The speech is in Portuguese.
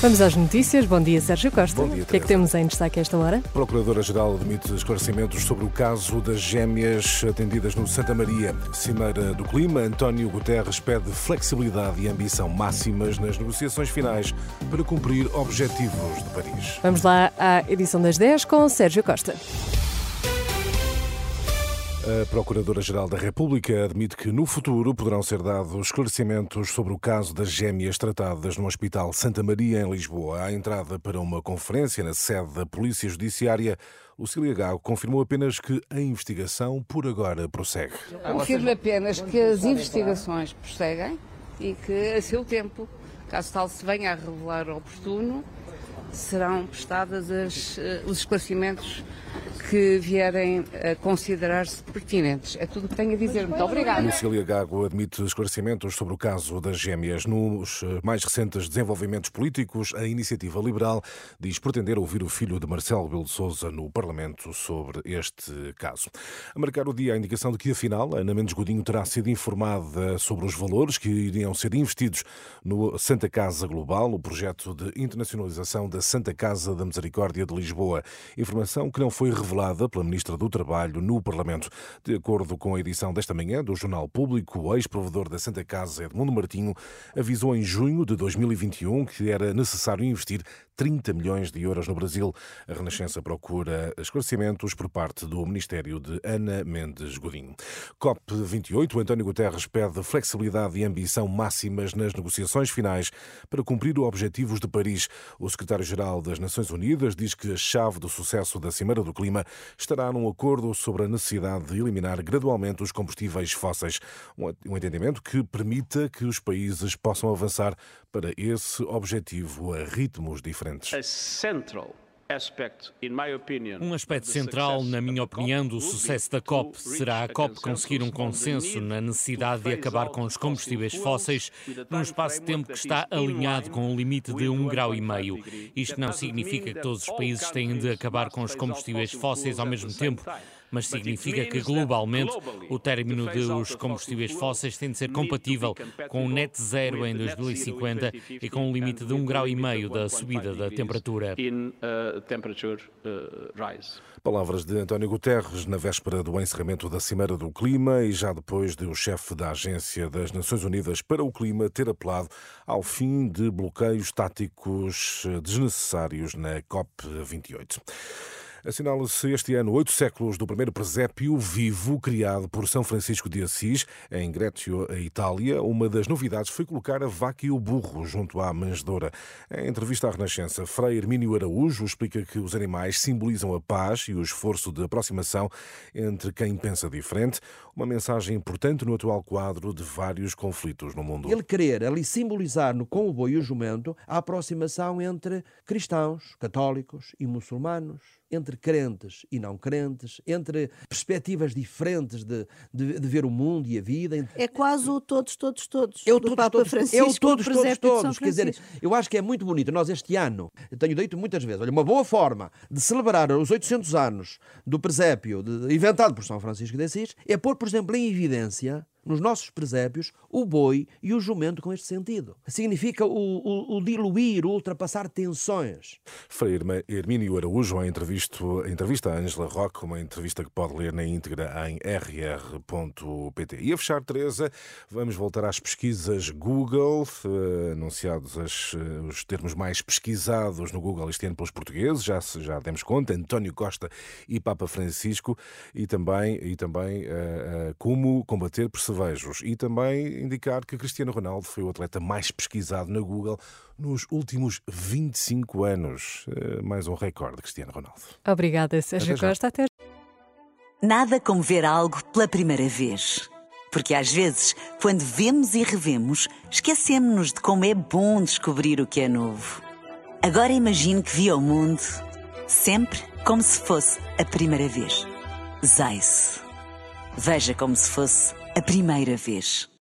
Vamos às notícias. Bom dia, Sérgio Costa. Bom dia, o que é que temos em destaque a esta hora? Procuradora-Geral admite esclarecimentos sobre o caso das gêmeas atendidas no Santa Maria. Cimeira do Clima, António Guterres pede flexibilidade e ambição máximas nas negociações finais para cumprir objetivos de Paris. Vamos lá à edição das 10 com Sérgio Costa. A Procuradora-Geral da República admite que no futuro poderão ser dados esclarecimentos sobre o caso das gêmeas tratadas no Hospital Santa Maria, em Lisboa. À entrada para uma conferência na sede da Polícia Judiciária, Lucília Gago confirmou apenas que a investigação por agora prossegue. Confirmo apenas que as investigações prosseguem e que, a seu tempo, caso tal se venha a revelar oportuno, serão prestados as, eh, os esclarecimentos que vierem a considerar-se pertinentes. É tudo o que tenho a dizer. Muito obrigada. Lucília Gago admite esclarecimentos sobre o caso das gêmeas. Nos eh, mais recentes desenvolvimentos políticos, a Iniciativa Liberal diz pretender ouvir o filho de Marcelo Rebelo de Sousa no Parlamento sobre este caso. A marcar o dia, a indicação de que, afinal, Ana Mendes Godinho terá sido informada sobre os valores que iriam ser investidos no Santa Casa Global, o projeto de internacionalização da Santa Casa da Misericórdia de Lisboa. Informação que não foi revelada pela Ministra do Trabalho no Parlamento. De acordo com a edição desta manhã do Jornal Público, o ex-provedor da Santa Casa, Edmundo Martinho, avisou em junho de 2021 que era necessário investir 30 milhões de euros no Brasil. A Renascença procura esclarecimentos por parte do Ministério de Ana Mendes Godinho. COP28, António Guterres pede flexibilidade e ambição máximas nas negociações finais para cumprir os objetivos de Paris. O secretário-geral das Nações Unidas diz que a chave do sucesso da Cimeira do Clima estará num acordo sobre a necessidade de eliminar gradualmente os combustíveis fósseis. Um entendimento que permita que os países possam avançar para esse objetivo a ritmos diferentes. central Um aspecto central, na minha opinião, do sucesso da COP será a COP conseguir um consenso na necessidade de acabar com os combustíveis fósseis num espaço de tempo que está alinhado com o limite de with um the grau e 1.5 meio. degree. Isto não significa que todos os países têm de acabar com os combustíveis fósseis ao mesmo tempo. Mas significa que globalmente o término dos combustíveis fósseis tem de ser compatível com o net zero em with net zero in 2050 e com o limite de um with the grau e meio da 1.5 subida da temperatura. In uh, temperature uh, rise. Palavras de António Guterres na véspera do encerramento da Cimeira do Clima e já depois de o chefe da Agência das Nações Unidas para o Clima ter apelado ao fim de bloqueios táticos desnecessários na COP28. Assinala-se este ano oito séculos do primeiro presépio vivo criado por São Francisco de Assis, em Grécio, a Itália. Uma das novidades foi colocar a vaca e o burro junto à manjedoura. Em entrevista à Renascença, Frei Hermínio Araújo explica que os animais simbolizam a paz e o esforço de aproximação entre quem pensa diferente, uma mensagem importante no atual quadro de vários conflitos no mundo. Ele querer ali simbolizar no com o boi e o jumento a aproximação entre cristãos, católicos e muçulmanos, entre crentes e não crentes, entre perspectivas diferentes de, de, de ver o mundo e a vida. É quase o todos, todos, todos. É o do todos, Papa todos, Francisco, é o todos, do todos, São todos. Quer dizer, Francisco. eu acho que é muito bonito. Nós este ano, eu tenho dito muitas vezes, olha, uma boa forma de celebrar os 800 anos do presépio de- inventado por São Francisco de Assis é pôr, por exemplo, em evidência nos nossos presépios o boi e o jumento com este sentido. Significa o, o- o diluir, o ultrapassar tensões. Frei Hermínio Araújo, em entrevista, entrevista a Angela Roque, uma entrevista que pode ler na íntegra em rr.pt. E a fechar, Teresa, vamos voltar às pesquisas Google, eh, anunciados as, eh, os termos mais pesquisados no Google este ano pelos portugueses, já, já demos conta, António Costa e Papa Francisco, e também, e também eh, como combater percevejos, e também indicar que Cristiano Ronaldo foi o atleta mais pesquisado na Google nos últimos 25 anos. Eh, Mais um recorde, Cristiano Ronaldo. Obrigada, Sérgio Até. Costa. Até Nada como ver algo pela primeira vez. Porque às vezes, quando vemos e revemos, esquecemos-nos de como é bom descobrir o que é novo. Agora imagine que viu o mundo sempre como se fosse a primeira vez. Zais. Veja como se fosse a primeira vez.